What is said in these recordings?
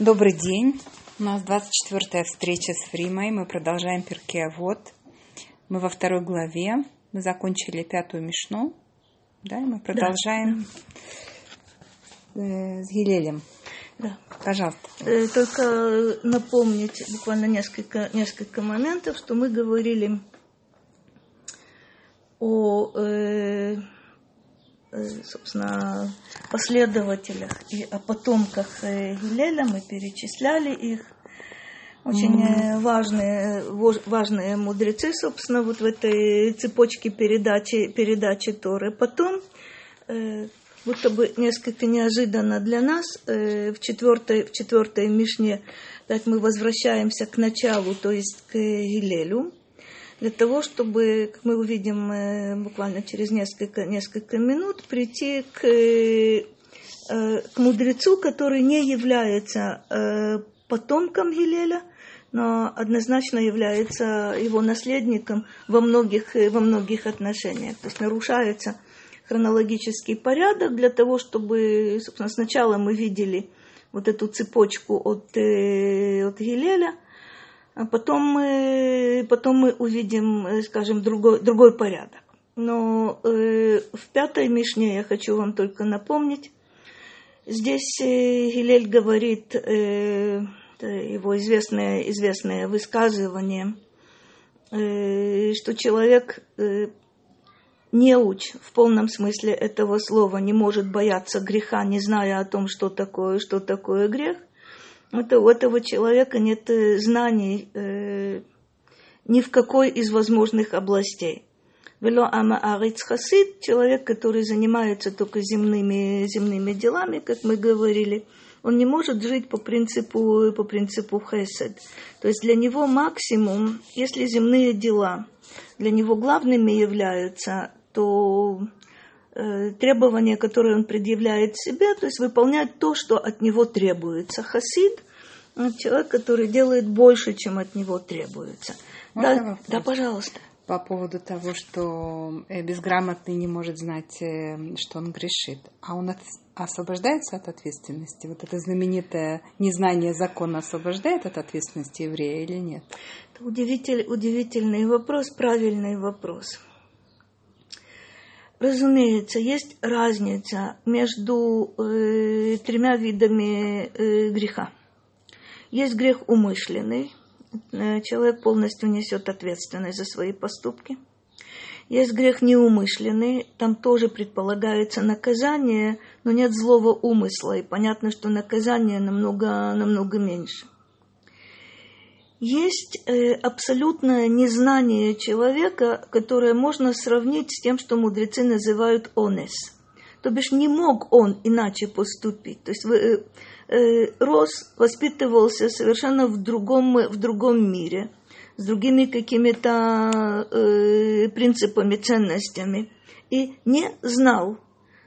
Добрый день. У нас 24-я встреча с Фримой. Мы продолжаем перке Вот. Мы во второй главе. Мы закончили пятую мишну. Да, и мы продолжаем да. э, с Гилелем. Да. Пожалуйста. Э, только напомнить буквально несколько, несколько моментов, что мы говорили о Э, собственно, последователях и о потомках э, Гилеля, мы перечисляли их. Очень mm-hmm. важные, важные мудрецы, собственно, вот в этой цепочке передачи, передачи Торы. Потом, будто бы несколько неожиданно для нас, в четвертой, в четвертой Мишне, так мы возвращаемся к началу, то есть к Гилелю для того, чтобы, как мы увидим э, буквально через несколько, несколько минут, прийти к, э, к мудрецу, который не является э, потомком Гилеля, но однозначно является его наследником во многих, во многих отношениях. То есть нарушается хронологический порядок для того, чтобы, собственно, сначала мы видели вот эту цепочку от, от Гилеля – а потом мы, потом мы увидим, э, скажем, другой, другой порядок. Но э, в пятой Мишне я хочу вам только напомнить, здесь э, Гилель говорит э, его известное, известное высказывание, э, что человек э, неуч в полном смысле этого слова не может бояться греха, не зная о том, что такое, что такое грех это, у этого человека нет э, знаний э, ни в какой из возможных областей. Вело ама ариц хасид, человек, который занимается только земными, земными делами, как мы говорили, он не может жить по принципу, по принципу хесед. То есть для него максимум, если земные дела для него главными являются, то требования, которые он предъявляет себе, то есть выполнять то, что от него требуется. Хасид – человек, который делает больше, чем от него требуется. да, да, пожалуйста. По поводу того, что э, безграмотный не может знать, э, что он грешит. А он освобождается от ответственности? Вот это знаменитое незнание закона освобождает от ответственности еврея или нет? Это удивитель, удивительный вопрос, правильный вопрос. Разумеется, есть разница между э, тремя видами э, греха. Есть грех умышленный, э, человек полностью несет ответственность за свои поступки. Есть грех неумышленный, там тоже предполагается наказание, но нет злого умысла, и понятно, что наказание намного, намного меньше. Есть э, абсолютное незнание человека, которое можно сравнить с тем, что мудрецы называют онес. То бишь не мог он иначе поступить. То есть э, э, рос, воспитывался совершенно в другом, в другом мире, с другими какими-то э, принципами, ценностями, и не знал,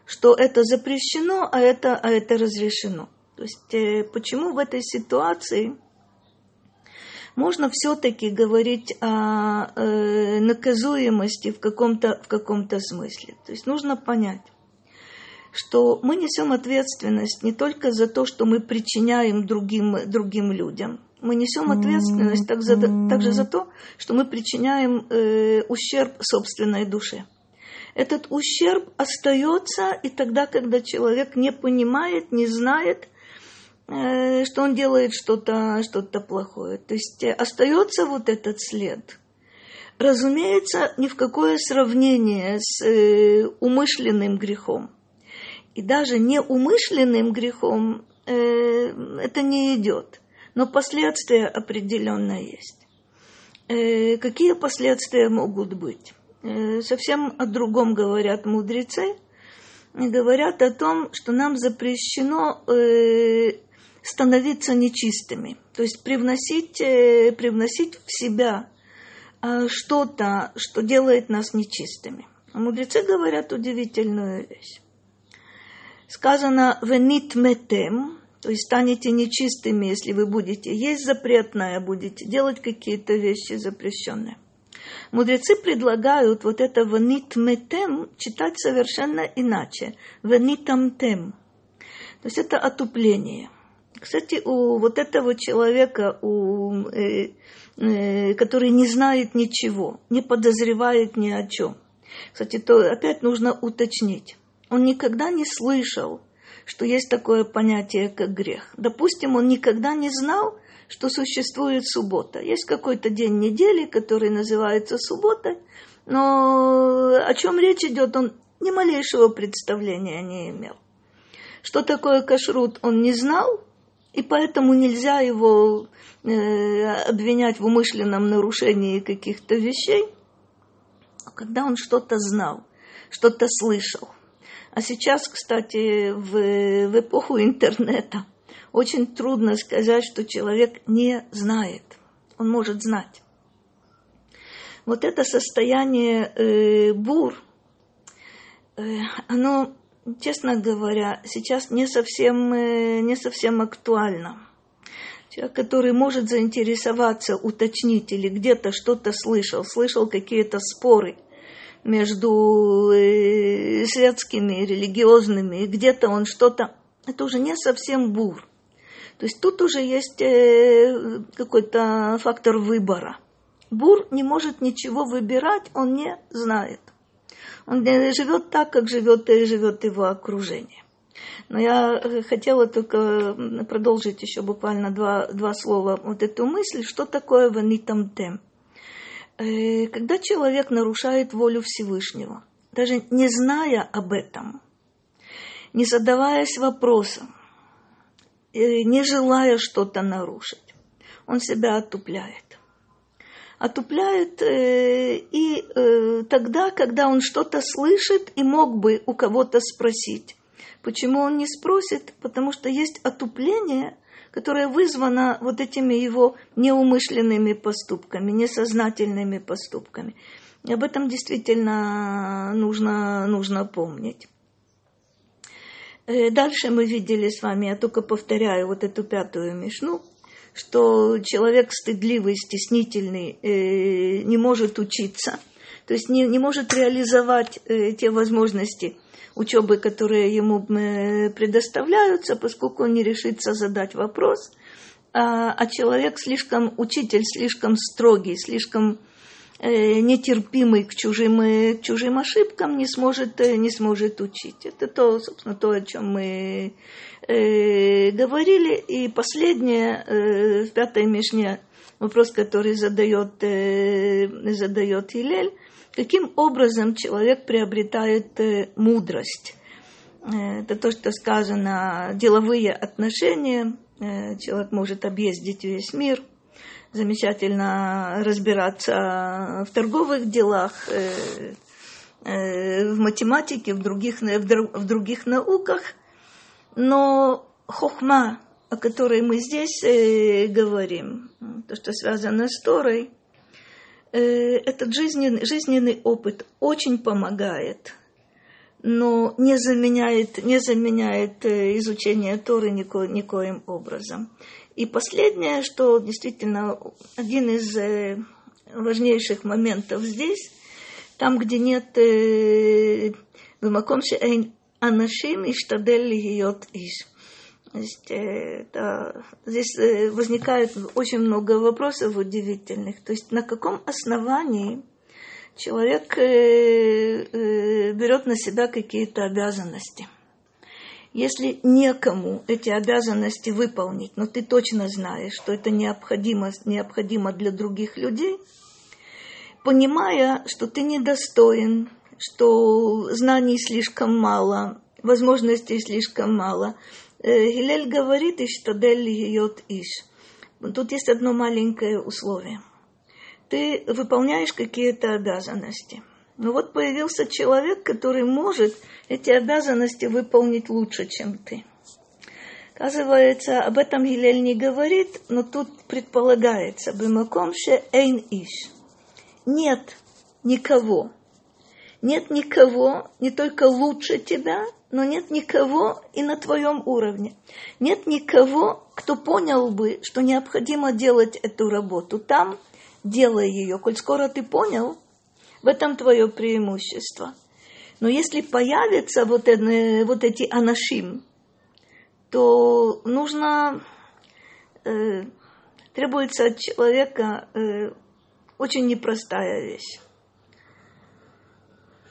что это запрещено, а это, а это разрешено. То есть почему в этой ситуации можно все-таки говорить о э, наказуемости в каком-то, в каком-то смысле. То есть нужно понять, что мы несем ответственность не только за то, что мы причиняем другим, другим людям. Мы несем ответственность так за, также за то, что мы причиняем э, ущерб собственной душе. Этот ущерб остается и тогда, когда человек не понимает, не знает, что он делает что-то что плохое. То есть э, остается вот этот след. Разумеется, ни в какое сравнение с э, умышленным грехом. И даже неумышленным грехом это не идет. Но последствия определенно есть. Какие последствия могут быть? Совсем о другом говорят мудрецы. Говорят о том, что нам запрещено становиться нечистыми, то есть привносить, э, привносить в себя э, что-то, что делает нас нечистыми. А мудрецы говорят удивительную вещь. Сказано «венит метем», то есть станете нечистыми, если вы будете есть запретное, будете делать какие-то вещи запрещенные. Мудрецы предлагают вот это «венит метем» читать совершенно иначе. «Венитам тем». То есть это отупление – Кстати, у вот этого человека, у, э, э, который не знает ничего, не подозревает ни о чем. Кстати, то опять нужно уточнить. Он никогда не слышал, что есть такое понятие, как грех. Допустим, он никогда не знал, что существует суббота. Есть какой-то день недели, который называется субботой, но о чем речь идет, он ни малейшего представления не имел. Что такое кашрут, он не знал, и поэтому нельзя его э, обвинять в умышленном нарушении каких-то вещей, когда он что-то знал, что-то слышал. А сейчас, кстати, в, в эпоху интернета очень трудно сказать, что человек не знает. Он может знать. Вот это состояние э, бур, э, оно, честно говоря, сейчас не совсем, э, не совсем актуально. Человек, который может заинтересоваться, уточнить или где-то что-то слышал, слышал какие-то споры между э, светскими, религиозными, и где-то он что-то, это уже не совсем бур. То есть тут уже есть э, какой-то фактор выбора. Бур не может ничего выбирать, он не знает. Он живет так, как живет, и живет его окружение. Но я хотела только продолжить еще буквально два, два слова вот эту мысль, что такое ванитам тем. Э, когда человек нарушает волю Всевышнего, даже не зная об этом, не задаваясь вопросом, не желая что-то нарушить. Он себя отупляет. Отупляет э, и э, тогда, когда он что-то слышит и мог бы у кого-то спросить. Почему он не спросит? Потому что есть отупление, которое вызвано вот этими его неумышленными поступками, несознательными поступками. И об этом действительно нужно, нужно помнить. Э, дальше мы видели с вами, я только повторяю вот эту пятую мишну, что человек стыдливый, стеснительный, э, не может учиться, то есть не, не может реализовать э, те возможности учебы, которые ему предоставляются, поскольку он не решится задать вопрос, а, а человек слишком, учитель слишком строгий, слишком Э, нетерпимый к чужим, э, к чужим ошибкам, не сможет, э, не сможет учить. Это то, собственно, то, о чем мы э, говорили. И последнее, э, в пятой Мишне, вопрос, который задает, э, задает Хилель, каким образом человек приобретает э, мудрость. Это то, что сказано, деловые отношения. Человек может объездить весь мир – замечательно разбираться в торговых делах, э, э, в математике, в других, в других науках, но хохма, о которой мы здесь э, говорим, то, что связано с Торой, э, этот жизненный, жизненный опыт очень помогает, но не заменяет, не заменяет э, изучение Торы нико, никоим образом. И последнее, что действительно один из э, важнейших моментов здесь, там, где нет э, анашим и штадель йот иш. Значит, это, здесь э, возникает очень много вопросов удивительных. То есть на каком основании человек э, э, берет на себя какие-то обязанности? Если некому эти обязанности выполнить, но ты точно знаешь, что это необходимо, необходимо для других людей, понимая, что ты недостоин что знаний слишком мало, возможностей слишком мало, э, Гилель говорит, и что йот иш. Тут есть одно маленькое условие. Ты выполняешь какие-то обязанности – но ну вот появился человек, который может эти обязанности выполнить лучше, чем ты. Оказывается, об этом Гилель не говорит, но тут предполагается, бимакомше эйн иш. Нет никого. Нет никого, не только лучше тебя, но нет никого и на твоем уровне. Нет никого, кто понял бы, что необходимо делать эту работу. Там делай ее. Коль скоро ты понял, в этом твое преимущество. Но если появятся вот, это, вот эти анашим, то нужно, э, требуется от человека э, очень непростая вещь.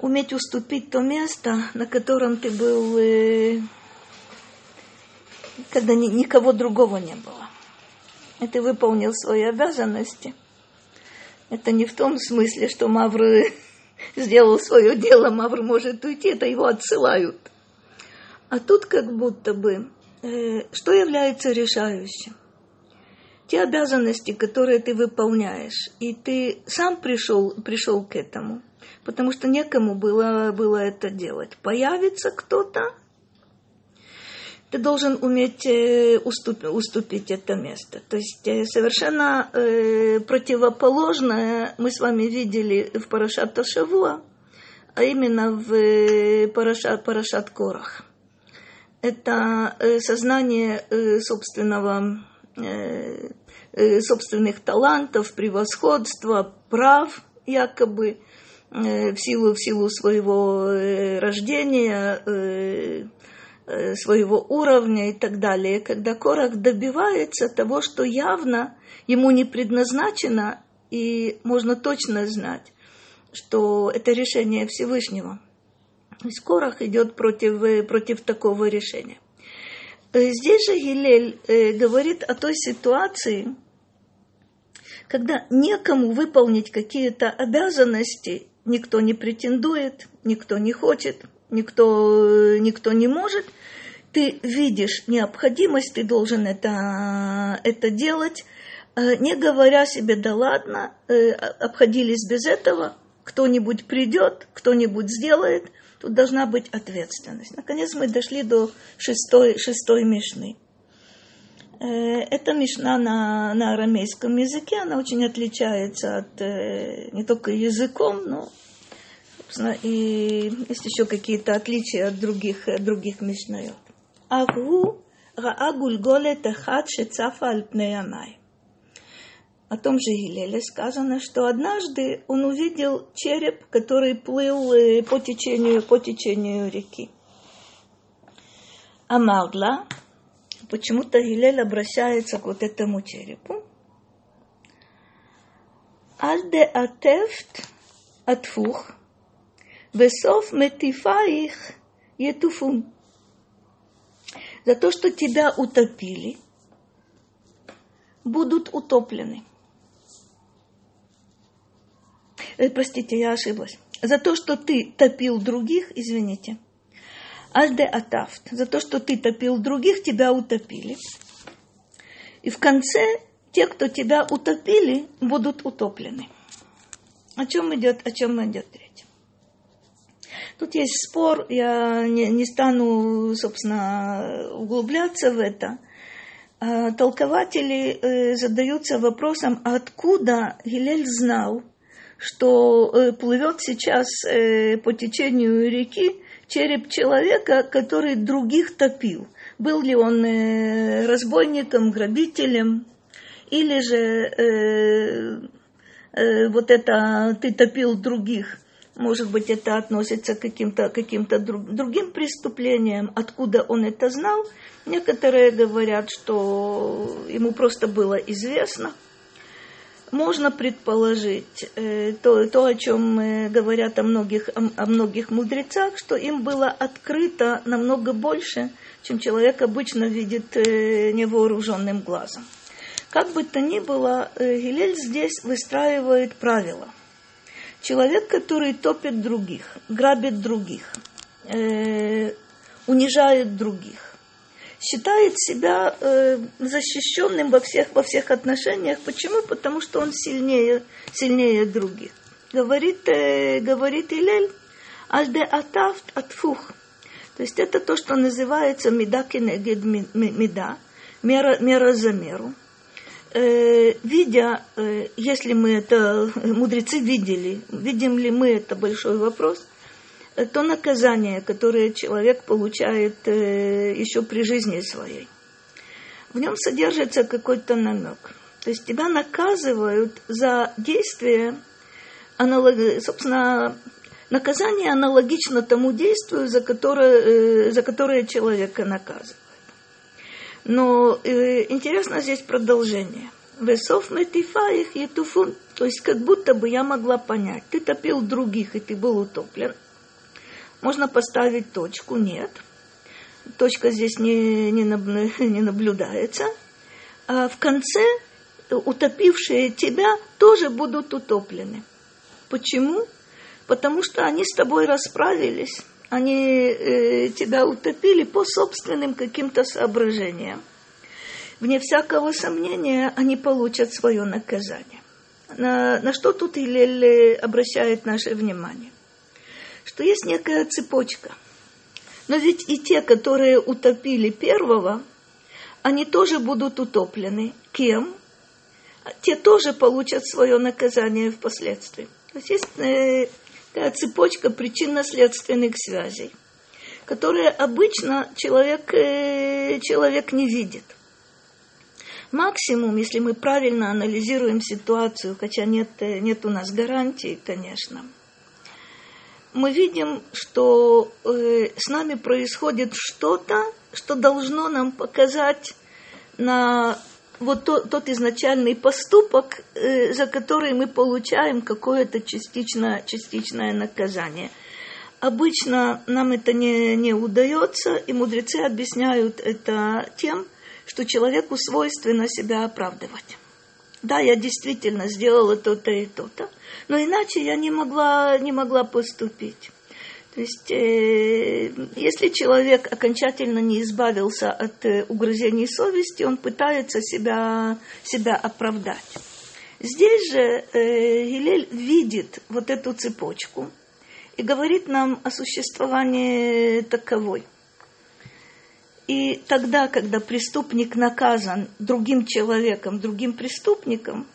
Уметь уступить то место, на котором ты был, э, когда ни, никого другого не было. И ты выполнил свои обязанности. Это не в том смысле, что Мавр сделал свое дело, Мавр может уйти, это его отсылают. А тут как будто бы, э, что является решающим? Те обязанности, которые ты выполняешь, и ты сам пришел, пришел к этому, потому что некому было, было это делать. Появится кто-то, ты должен уметь э, уступить, уступить это место. То есть э, совершенно э, противоположное мы с вами видели в Парашат Ташавуа, а именно в э, Парашат, Парашат Корах. Это сознание собственного, собственных талантов, превосходства, прав якобы в силу, в силу своего э, рождения, э, Э, своего уровня и так далее, когда Корах добивается того, что явно ему не предназначено, и можно точно знать, что это решение Всевышнего. То есть Корах идет против, э, против такого решения. Э, здесь же Гилель говорит о той ситуации, когда некому выполнить какие-то обязанности, никто не претендует, никто не хочет, никто, никто не может, ты видишь необходимость, ты должен это, это делать, э, не говоря себе, да ладно, э, обходились без этого, кто-нибудь придет, кто-нибудь сделает, тут должна быть ответственность. Наконец мы дошли до шестой, шестой мишны. Э, эта мишна на, на арамейском языке, она очень отличается от не только языком, но собственно, и есть еще какие-то отличия от других, других мишнайот. Агу раа гульголет ахат шецафа аль О том же Гилеле сказано, что однажды он увидел череп, который плыл э, по течению, по течению реки. А Мавла, почему-то Гилель обращается к вот этому черепу. Альде атефт атфух – Весов метифаих етуфун. За то, что тебя утопили, будут утоплены. Э, простите, я ошиблась. За то, что ты топил других, извините. Альде атафт. За то, что ты топил других, тебя утопили. И в конце те, кто тебя утопили, будут утоплены. О чем идет, о чем идет речь? Тут есть спор, я не, не стану, собственно, углубляться в это. А, толкователи э, задаются вопросом, откуда Гилель знал, что э, плывет сейчас э, по течению реки череп человека, который других топил. Был ли он э, разбойником, грабителем, или же э, э, вот это ты топил других может быть, это относится к каким-то каким другим преступлениям. Откуда он это знал? Некоторые говорят, что ему просто было известно. Можно предположить э, то, то, о чем э, говорят о многих, о, о многих мудрецах, что им было открыто намного больше, чем человек обычно видит э, невооруженным глазом. Как бы то ни было, э, Гилель здесь выстраивает правила – Человек, который топит других, грабит других, э, унижает других, считает себя э, защищенным во всех, во всех отношениях. Почему? Потому что он сильнее, сильнее других. Говорит, э, говорит Илель, альде атафт атфух. То есть это то, что называется меда кенегед меда, мера, мера за меру э, видя, э, если мы это, мудрецы видели, видим ли мы это большой вопрос, то наказание, которое человек получает э, еще при жизни своей. В нем содержится какой-то намек. То есть тебя наказывают за действие, собственно, наказание аналогично тому действию, за которое, э, за которое человека наказывают. Но э, интересно здесь продолжение. Весов метифа их етуфун. То есть как будто бы я могла понять. Ты топил других, и ты был утоплен. Можно поставить точку. Нет. Точка здесь не, не, не наблюдается. А в конце утопившие тебя тоже будут утоплены. Почему? Потому что они с тобой расправились они э, тебя утопили по собственным каким-то соображениям. Вне всякого сомнения, они получат свое наказание. На, на что тут Илель обращает наше внимание? Что есть некая цепочка. Но ведь и те, которые утопили первого, они тоже будут утоплены. Кем? Те тоже получат свое наказание впоследствии. То есть есть э, такая цепочка причинно-следственных связей, которые обычно человек, э, человек не видит. Максимум, если мы правильно анализируем ситуацию, хотя нет, э, нет у нас гарантий, конечно, мы видим, что э, с нами происходит что-то, что должно нам показать на вот тот, тот изначальный поступок, э, за который мы получаем какое-то частичное, частичное наказание. Обычно нам это не, не удается, и мудрецы объясняют это тем, что человеку свойственно себя оправдывать. Да, я действительно сделала то-то и то-то, но иначе я не могла, не могла поступить. То есть, э, если человек окончательно не избавился от э, угрызений совести, он пытается себя, себя оправдать. Здесь же э, Гилель видит вот эту цепочку и говорит нам о существовании таковой. И тогда, когда преступник наказан другим человеком, другим преступником,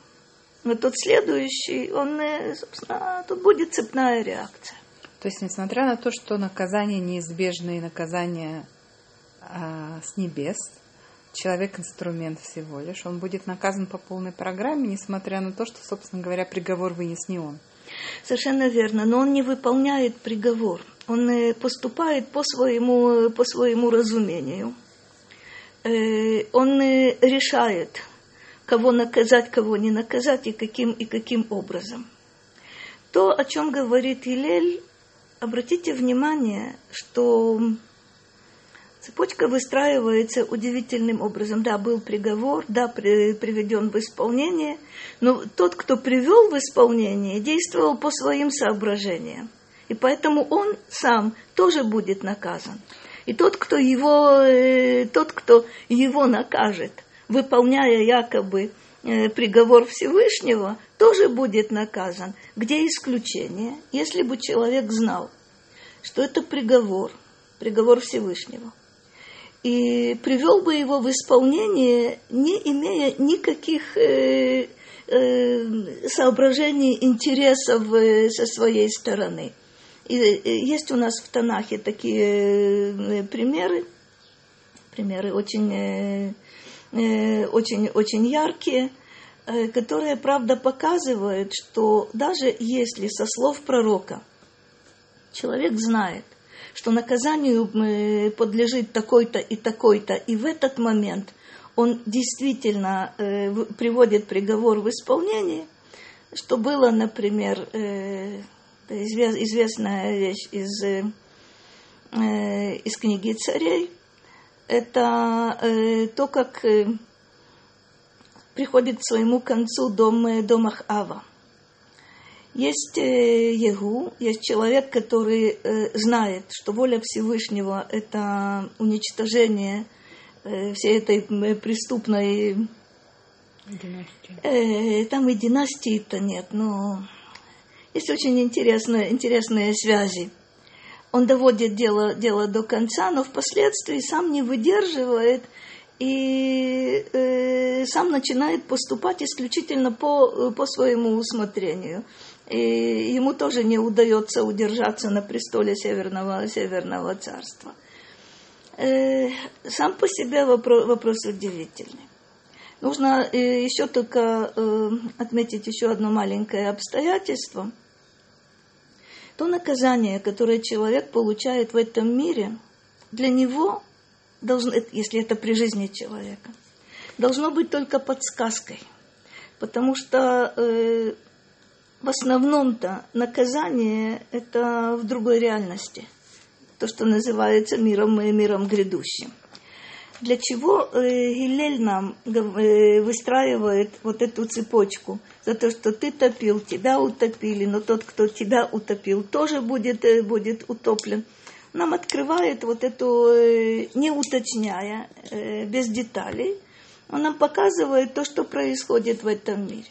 вот тот следующий, он, э, собственно, тут будет цепная реакция. То есть, несмотря на то, что наказание неизбежное, наказание а, с небес, человек инструмент всего лишь, он будет наказан по полной программе, несмотря на то, что, собственно говоря, приговор вынес не он. Совершенно верно, но он не выполняет приговор, он э, поступает по своему, по своему разумению. Э, он э, решает, кого наказать, кого не наказать и каким, и каким образом. То, о чем говорит Илель, обратите внимание, что цепочка выстраивается удивительным образом. Да, был приговор, да, при, приведен в исполнение, но тот, кто привел в исполнение, действовал по своим соображениям. И поэтому он сам тоже будет наказан. И тот, кто его, э, тот, кто его накажет, выполняя якобы э, приговор Всевышнего, тоже будет наказан. Где исключение? Если бы человек знал, что это приговор, приговор Всевышнего, и привел бы его в исполнение, не имея никаких э, э, соображений, интересов э, со своей стороны. И э, есть у нас в Танахе такие э, примеры, примеры очень, э, очень, очень яркие – которые, правда, показывают, что даже если со слов пророка человек знает, что наказанию э, подлежит такой-то и такой-то, и в этот момент он действительно э, приводит приговор в исполнение, что было, например, э, известная вещь из, из книги царей, это то, как приходит к своему концу дом, дом Ахава. Есть э, Егу, есть человек, который э, знает, что воля Всевышнего – это уничтожение э, всей этой преступной... Династии. Там и династии-то нет, но есть очень интересные, интересные связи. Он доводит дело, дело до конца, но впоследствии сам не выдерживает – и э, сам начинает поступать исключительно по, по своему усмотрению. И ему тоже не удается удержаться на престоле Северного, Северного царства. Э, сам по себе вопрос, вопрос удивительный. Нужно э, еще только э, отметить еще одно маленькое обстоятельство. То наказание, которое человек получает в этом мире, для него должно, если это при жизни человека, должно быть только подсказкой. Потому что в основном-то наказание это в другой реальности. То, что называется миром и миром грядущим. Для чего э, Гилель нам э, выстраивает вот эту цепочку? За то, что ты топил, тебя утопили, но тот, кто тебя утопил, тоже будет, э, будет утоплен. Нам открывает вот эту, не уточняя, без деталей, он нам показывает то, что происходит в этом мире.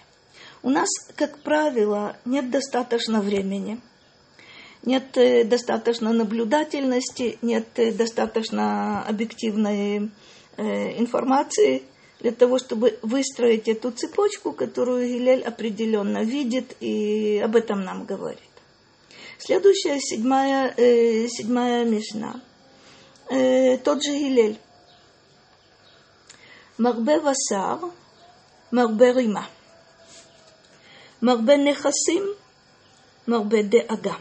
У нас, как правило, нет достаточно времени, нет э, достаточно наблюдательности, нет э, достаточно объективной э, информации для того, чтобы выстроить эту цепочку, которую Гилель определенно видит и об этом нам говорит. Следующая, седьмая, э, седьмая мишна. Э, тот же Гилель. Марбе васар, марбе рима. Марбе нехасим, марбе де ага.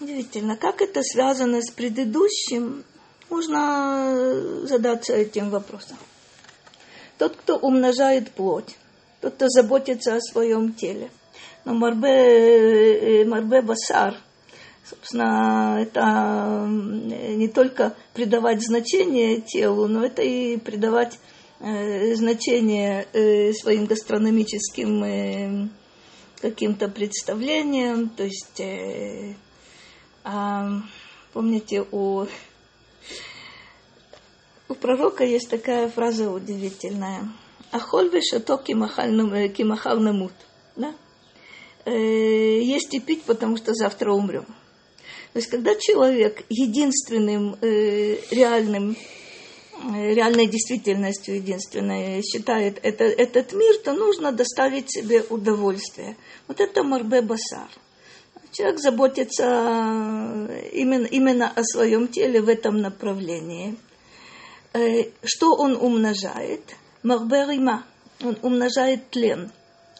Удивительно, как это связано с предыдущим, можно задаться этим вопросом. Тот, кто умножает плоть, тот, кто заботится о своем теле. Но Марбе, Марбе Басар, собственно, это не только придавать значение телу, но это и придавать значение э, своим гастрономическим э, каким-то представлениям. То есть, а, помните, у, у пророка есть такая фраза удивительная. Ахоль вешато кимахал намут. Да? Есть и пить, потому что завтра умрем. То есть, когда человек единственным реальным реальной действительностью единственной считает это, этот мир, то нужно доставить себе удовольствие. Вот это Марбе Басар. Человек заботится именно, именно о своем теле в этом направлении. Э, что он умножает? Марбе Рима. Он умножает тлен.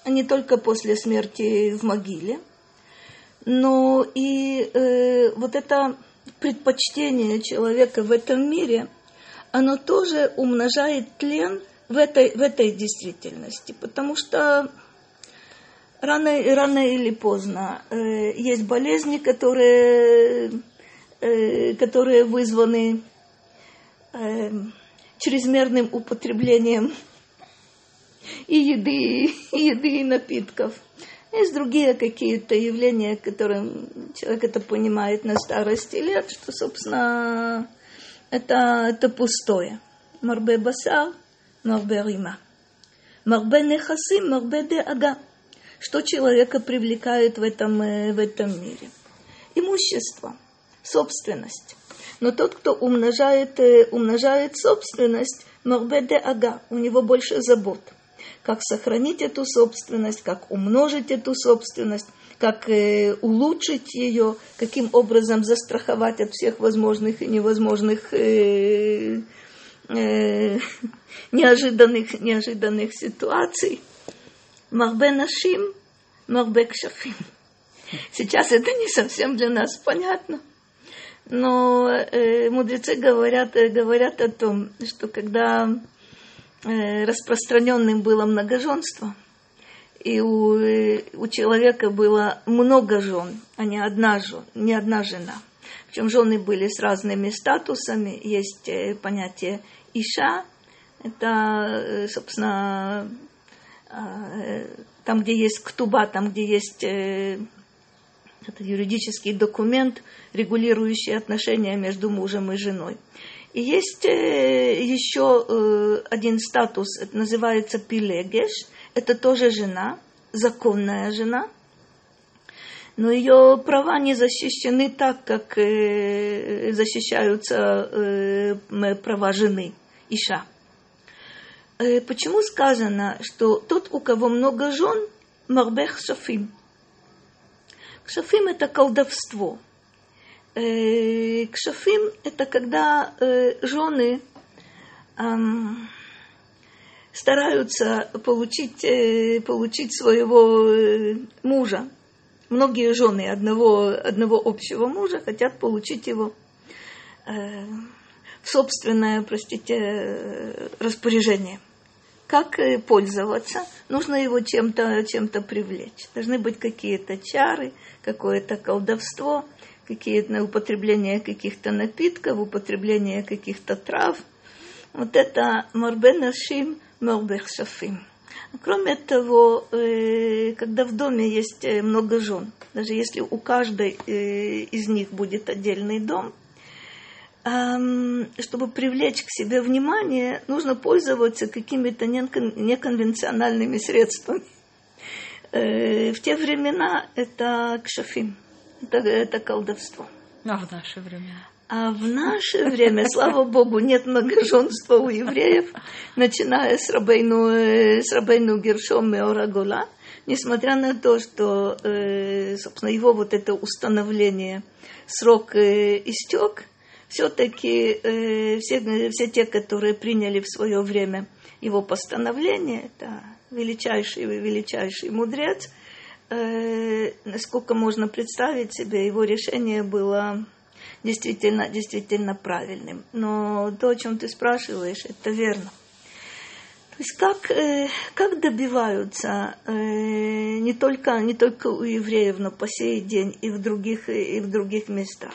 Не только после смерти в могиле, но и э, вот это предпочтение человека в этом мире – оно тоже умножает тлен в этой, в этой действительности, потому что рано, рано или поздно э, есть болезни, которые, э, которые вызваны э, чрезмерным употреблением и еды, и еды, и напитков. Есть другие какие-то явления, которым человек это понимает на старости лет, что, собственно, это, это пустое. Марбе басар, марбе рима. Марбе нехасим, марбе де ага. Что человека привлекает в этом, э, в этом мире? Имущество, собственность. Но тот, кто умножает, э, умножает собственность, марбе де ага, у него больше забот. Как сохранить эту собственность, как умножить эту собственность, как э, улучшить ее, каким образом застраховать от всех возможных и невозможных э, э, неожиданных, неожиданных ситуаций. Марбе нашим, марбе кшафим. Сейчас это не совсем для нас понятно. Но э, мудрецы говорят, говорят о том, что когда э, распространенным было многоженство – и у, у человека было много жен, а не одна, жен, не одна жена. Причем жены были с разными статусами. Есть э, понятие Иша, это, э, собственно, э, там, где есть ктуба, там, где есть это юридический документ, регулирующий отношения между мужем и женой. И есть еще один статус, это называется пилегеш – это тоже жена, законная жена, но ее права не защищены так, как э, защищаются э, права жены, Иша. Э, почему сказано, что тот, у кого много жен, Марбех Шафим? Кшафим – это колдовство. Кшафим – это когда жены стараются получить, э, получить своего э, мужа. Многие жены одного, одного общего мужа хотят получить его. э, в собственное, простите, распоряжение. Как пользоваться? Нужно его чем-то чем привлечь. Должны быть какие-то чары, какое-то колдовство, какие-то употребление каких-то напитков, употребление каких-то трав. Вот это марбенашим морбехшафим. Кроме того, э, когда в доме есть э, много жен, даже если у каждой из них будет отдельный дом, чтобы привлечь к себе внимание, нужно пользоваться какими-то неконвенциональными средствами. Э, в те времена это кшафим, это, это колдовство. А в наше время? А в наше время, слава Богу, нет многоженства у евреев, начиная с Рабейну, э, с Рабейну Гершом Меорагула, несмотря на то, что, э, собственно, его вот это установление, срок истек, все-таки э, все, все те, которые приняли в свое время его постановление, это величайший величайший мудрец, э, насколько можно представить себе, его решение было действительно, действительно правильным. Но то, о чем ты спрашиваешь, это верно. То есть как, э, как добиваются э, не, только, не только у евреев, но по сей день и в других, и в других местах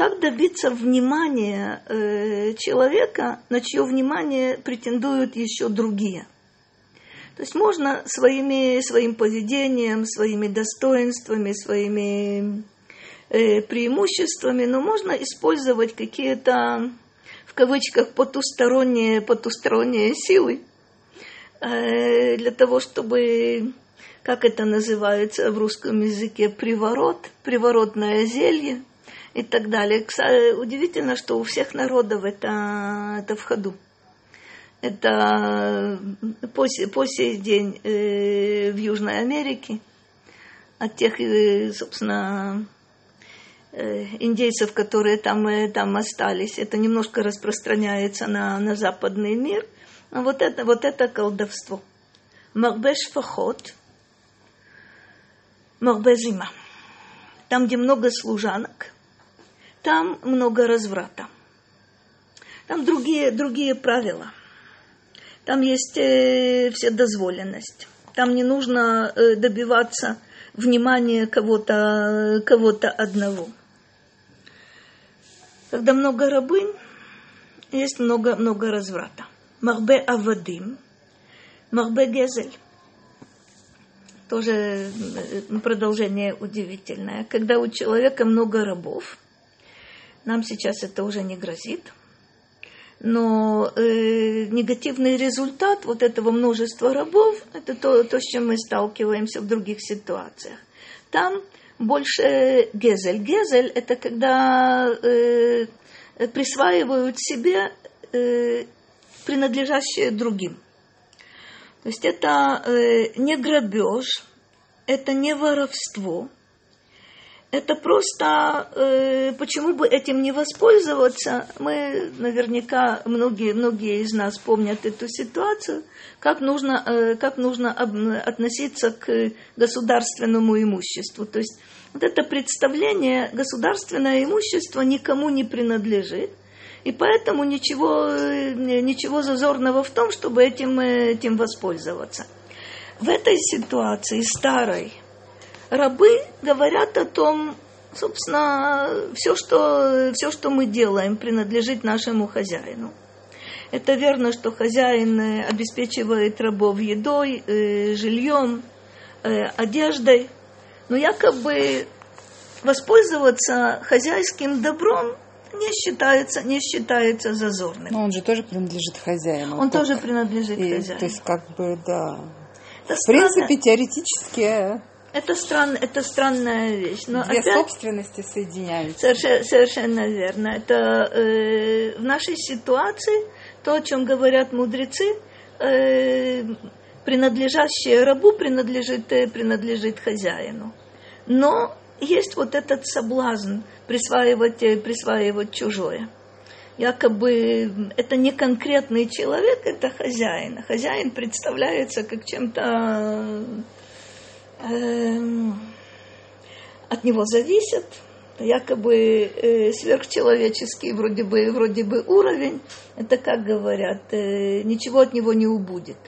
как добиться внимания э, человека, на чье внимание претендуют еще другие. То есть можно своими, своим поведением, своими достоинствами, своими преимуществами, но можно использовать какие-то, в кавычках, потусторонние, потусторонние силы э, для того, чтобы, как это называется в русском языке, приворот, приворотное зелье – и так далее. Удивительно, что у всех народов это, это в ходу. Это по, по сей день э, в Южной Америке от тех, э, собственно, э, индейцев, которые там, э, там остались. Это немножко распространяется на, на западный мир. Но вот это, вот это колдовство. Марбеш фахот, марбезима. Там, где много служанок – там много разврата. Там другие, другие правила. Там есть э, вседозволенность. Там не нужно э, добиваться внимания кого-то кого одного. Когда много рабынь, есть много, много разврата. Марбе авадим, марбе гезель. Тоже э, продолжение удивительное. Когда у человека много рабов – нам сейчас это уже не грозит. Но э, негативный результат вот этого множества рабов – это то, то, с чем мы сталкиваемся в других ситуациях. Там больше гезель. Гезель – это когда э, присваивают себе э, принадлежащее другим. То есть это э, не грабеж, это не воровство – это просто, э, почему бы этим не воспользоваться? Мы наверняка, многие, многие из нас помнят эту ситуацию, как нужно, э, как нужно относиться к государственному имуществу. То есть вот это представление, государственное имущество никому не принадлежит, и поэтому ничего, э, ничего зазорного в том, чтобы этим, э, этим воспользоваться. В этой ситуации старой, рабы говорят о том, собственно, все, что, все, что мы делаем, принадлежит нашему хозяину. Это верно, что хозяин э, обеспечивает рабов едой, э, жильем, э, одеждой, но якобы воспользоваться хозяйским добром не считается, не считается зазорным. Но он же тоже принадлежит хозяину. Он тоже принадлежит и, хозяину. То есть, как бы, да. Это в принципе, теоретически это, стран, это странная вещь. Но Две опять, собственности соединяются. Совершенно, совершенно верно. Это э, в нашей ситуации то, о чем говорят мудрецы, э, принадлежащее рабу принадлежит, э, принадлежит хозяину. Но есть вот этот соблазн присваивать, э, присваивать чужое. Якобы это не конкретный человек, это хозяин. Хозяин представляется как чем-то от него зависит, якобы э, сверхчеловеческий вроде бы, вроде бы уровень, это, как говорят, э, ничего от него не убудет.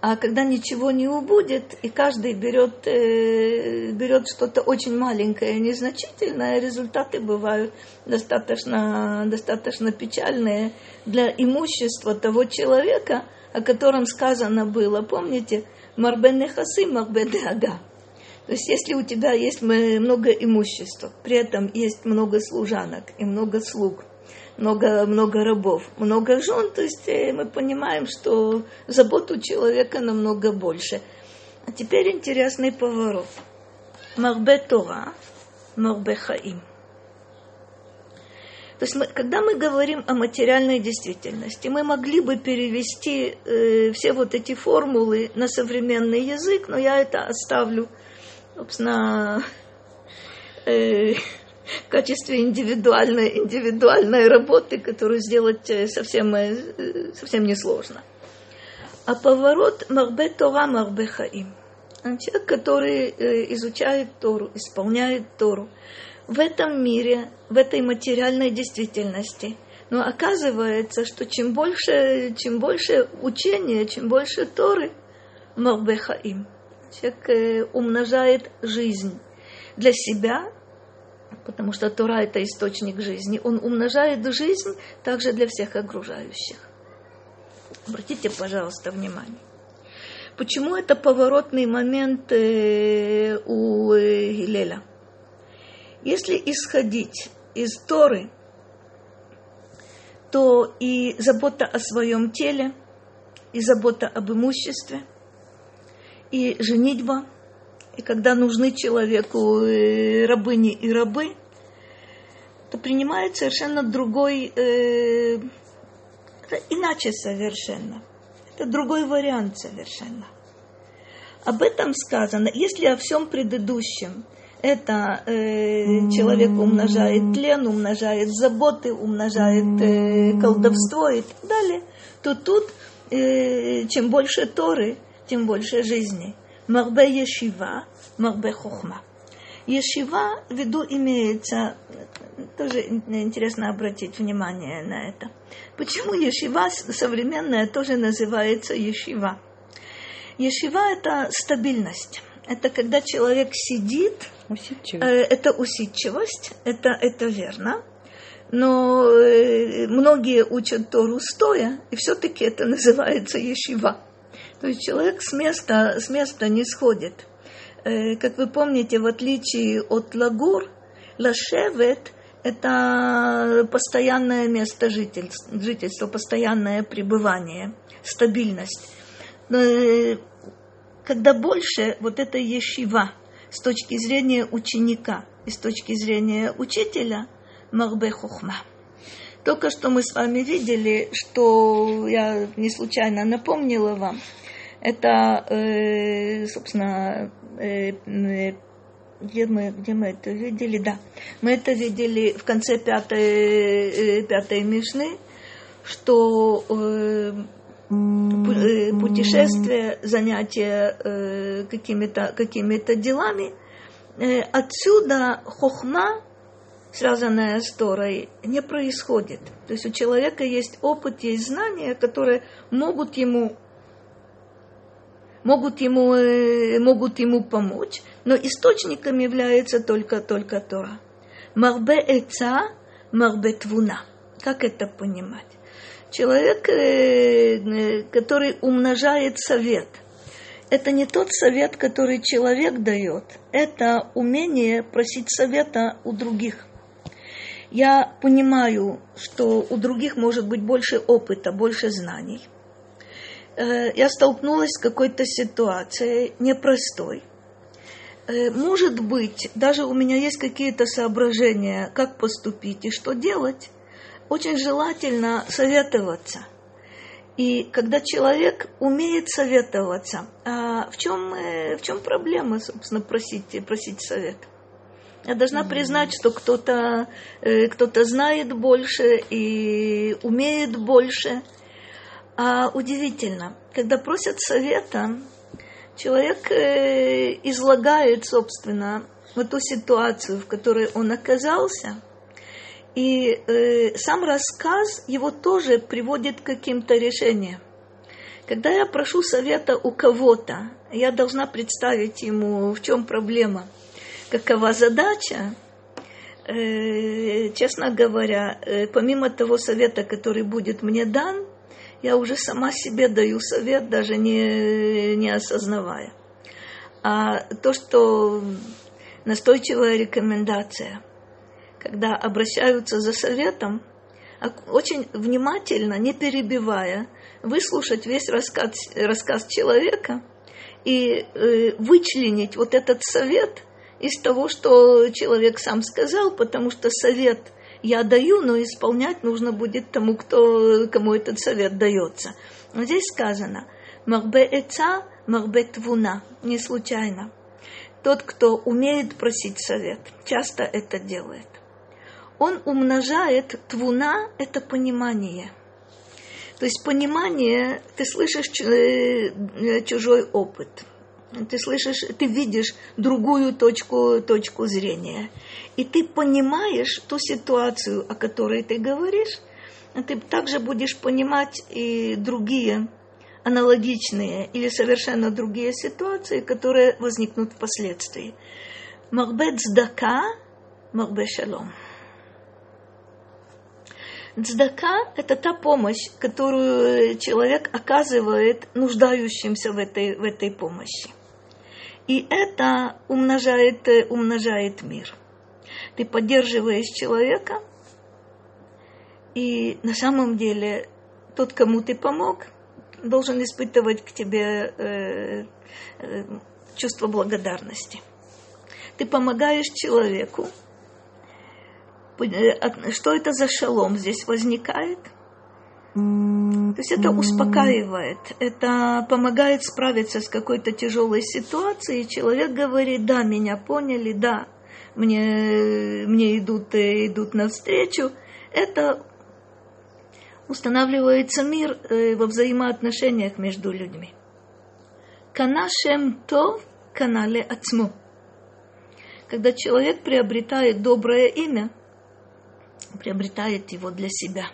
А когда ничего не убудет, и каждый берет, э, берет что-то очень маленькое незначительное, результаты бывают достаточно, достаточно печальные для имущества того человека, о котором сказано было, помните, Марбен Нехасы, Марбен Ага. То есть, если у тебя есть много имущества, при этом есть много служанок и много слуг, много, много рабов, много жен, то есть э, мы понимаем, что забот у человека намного больше. А теперь интересный поворот. Марбе Тора, Марбе Хаим. То есть мы, когда мы говорим о материальной действительности, мы могли бы перевести э, все вот эти формулы на современный язык, но я это оставлю собственно, э, в качестве индивидуальной, индивидуальной работы, которую сделать э, совсем, э, совсем несложно. А поворот Марбе Тора Марбе Хаим. Человек, который э, изучает Тору, исполняет Тору, в этом мире, в этой материальной действительности. Но оказывается, что чем больше, чем больше учения, чем больше Торы, Марбе Хаим – человек э, умножает жизнь для себя, потому что Тора – это источник жизни. Он умножает жизнь также для всех окружающих. Обратите, пожалуйста, внимание. Почему это поворотный момент э, у э, Гилеля? Если исходить из Торы, то и забота о своем теле, и забота об имуществе – и женитьба, и когда нужны человеку э, рабыни и рабы, то принимает совершенно другой, э, иначе совершенно. Это другой вариант совершенно. Об этом сказано, если о всем предыдущем это э, человек умножает тлен, умножает заботы, умножает э, колдовство и так далее, то тут э, чем больше Торы, тем больше жизни. Марбе Ешива, Марбе Хохма. Ешива в виду имеется, тоже интересно обратить внимание на это. Почему Ешива современная тоже называется Ешива? Ешива – это стабильность. Это когда человек сидит, усидчивость. Э, это усидчивость, это, это верно. Но э, многие учат Тору стоя, и все-таки это называется ешива. То есть человек с места, с места не сходит. Э, как вы помните, в отличие от лагур, лашевет – это постоянное место жительства, постоянное пребывание, стабильность. Но, когда больше вот это ешива с точки зрения ученика и с точки зрения учителя, марбе хухма – только что мы с вами видели, что я не случайно напомнила вам, это, э, собственно, э, э, где мы, где мы это видели? Да, мы это видели в конце пятой, пятой Мишны, что путешествие, занятие какими-то какими делами, отсюда хохма связанная с Торой, не происходит. То есть у человека есть опыт, есть знания, которые могут ему могут ему, э, могут ему помочь, но источником является только, только Тора. Марбе эца, марбе твуна. Как это понимать? Человек, э, который умножает совет, это не тот совет, который человек дает, это умение просить совета у других – я понимаю, что у других может быть больше опыта, больше знаний. Э, я столкнулась с какой-то ситуацией непростой. Э, может быть, даже у меня есть какие-то соображения, как поступить и что делать. Очень желательно советоваться. И когда человек умеет советоваться, а в чем, э, в чем проблема, собственно, просить, просить совета? Я должна признать, что кто-то э, кто знает больше и умеет больше. А удивительно, когда просят совета, человек э, излагает, собственно, в ту ситуацию, в которой он оказался, и э, сам рассказ его тоже приводит к каким-то решениям. Когда я прошу совета у кого-то, я должна представить ему, в чем проблема, какова задача. Э, честно говоря, э, помимо того совета, который будет мне дан, я уже сама себе даю совет, даже не, не осознавая. А то, что настойчивая рекомендация, когда обращаются за советом, очень внимательно, не перебивая, выслушать весь рассказ, рассказ человека и э, вычленить вот этот совет из того, что человек сам сказал, потому что совет я даю, но исполнять нужно будет тому, кто, кому этот совет дается. Но здесь сказано, Марбе Эца, Марбе Твуна, не случайно. Тот, кто умеет просить совет, часто это делает. Он умножает твуна – это понимание. То есть понимание, ты слышишь э, чужой опыт, ты слышишь, ты видишь другую точку, точку зрения, и ты понимаешь ту ситуацию, о которой ты говоришь, ты также будешь понимать и другие аналогичные или совершенно другие ситуации, которые возникнут впоследствии. Махбет сдака, махбет шалом. Цдака – это та помощь, которую человек оказывает нуждающимся в этой, в этой помощи. И это умножает, умножает мир. Ты поддерживаешь человека, и на самом деле тот, кому ты помог, должен испытывать к тебе э, э, чувство благодарности. Ты помогаешь человеку. Э, что это за шалом здесь возникает? То есть это успокаивает, это помогает справиться с какой-то тяжелой ситуацией. Человек говорит, да, меня поняли, да, мне, мне идут, э, идут навстречу. Это устанавливается мир э, во взаимоотношениях между людьми. Канашем то канале ацму. Когда человек приобретает доброе имя, приобретает его для себя.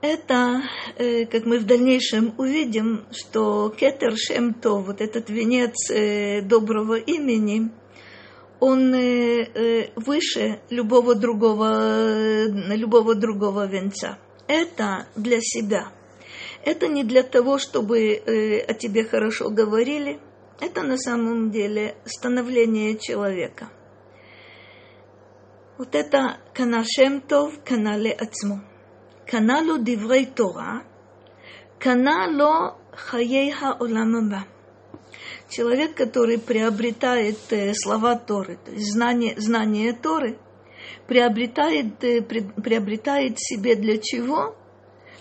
Это, э, как мы в дальнейшем увидим, что кетер шем то, вот этот венец э, доброго имени – он э, выше любого другого, любого другого венца. Это для себя. Это не для того, чтобы о тебе хорошо говорили. Это на самом деле становление человека. Вот это канашемтов канале ацму. Каналу диврей Тора, каналу хаей хаолам человек, который приобретает э, слова Торы, то есть знание, знание Торы, приобретает, э, приобретает себе для чего?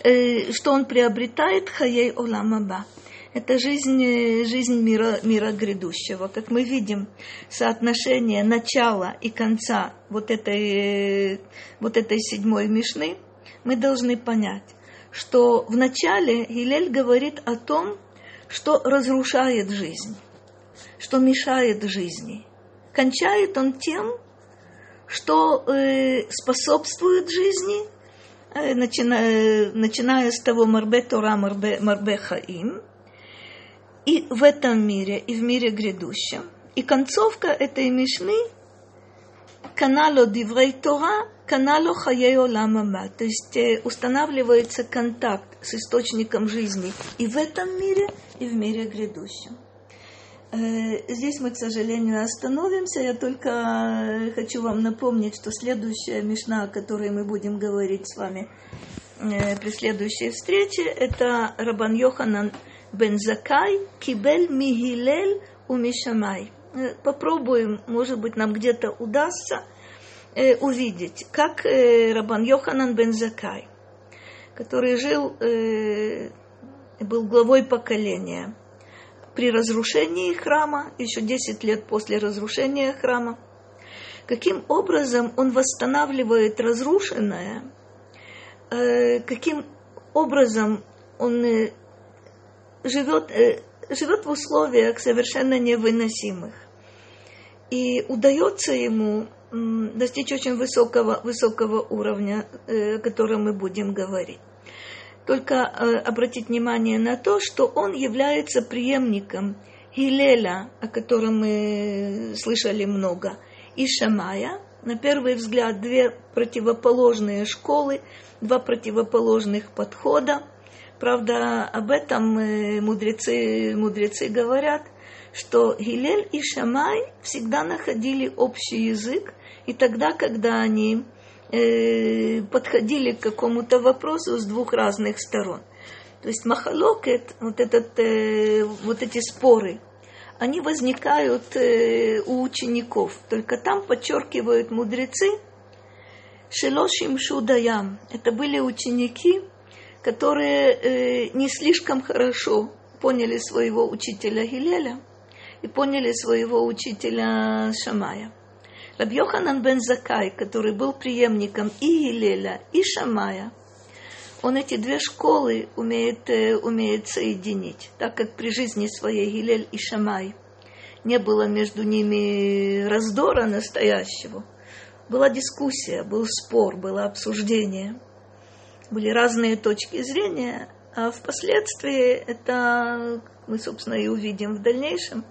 Э, что он приобретает хаей оламаба. Это жизнь, жизнь мира, мира грядущего. Как мы видим, соотношение начала и конца вот этой, вот этой седьмой мишны, мы должны понять, что в начале Гилель говорит о том, что разрушает жизнь, что мешает жизни. Кончает он тем, что э, способствует жизни, э, начиная, начиная с того Марбе Тора, Марбе, Марбе Хаим, и в этом мире, и в мире грядущем. И концовка этой Мишны канало Диврей Тора, канало Хаео Ламама. То есть э, устанавливается контакт с источником жизни и в этом мире, и в мире грядущем. Э, здесь мы, к сожалению, остановимся. Я только э, хочу вам напомнить, что следующая мишна, о которой мы будем говорить с вами при следующей встрече, это Рабан Йоханан бен Закай, Кибель Мигилель Мишамай. Попробуем, может быть, нам где-то удастся э, увидеть, как э, Рабан Йоханан бен Закай, который жил, э, был главой поколения при разрушении храма, еще 10 лет после разрушения храма, каким образом он восстанавливает разрушенное, э, каким образом он э, живет, э, живет в условиях совершенно невыносимых. И удается ему достичь очень высокого, высокого уровня, э, о котором мы будем говорить. Только э, обратить внимание на то, что он является преемником Гилеля, о котором мы слышали много, и Шамая. На первый взгляд две противоположные школы, два противоположных подхода. Правда, об этом э, мудрецы, мудрецы говорят, что Гилель и Шамай всегда находили общий язык, и тогда, когда они э, подходили к какому-то вопросу с двух разных сторон. То есть махалокет, вот, этот, э, вот эти споры, они возникают э, у учеников. Только там подчеркивают мудрецы, Шелошим Шудаям. Это были ученики, которые э, не слишком хорошо поняли своего учителя Гилеля и поняли своего учителя Шамая. Рабьоханан бен Закай, который был преемником и Елеля, и Шамая, он эти две школы умеет, э, умеет соединить, так как при жизни своей Гилель и Шамай не было между ними раздора настоящего. Была дискуссия, был спор, было обсуждение, были разные точки зрения, а впоследствии это мы, собственно, и увидим в дальнейшем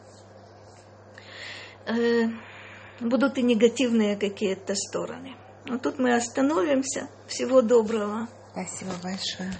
э, – будут и негативные какие-то стороны. Но тут мы остановимся. Всего доброго. Спасибо большое.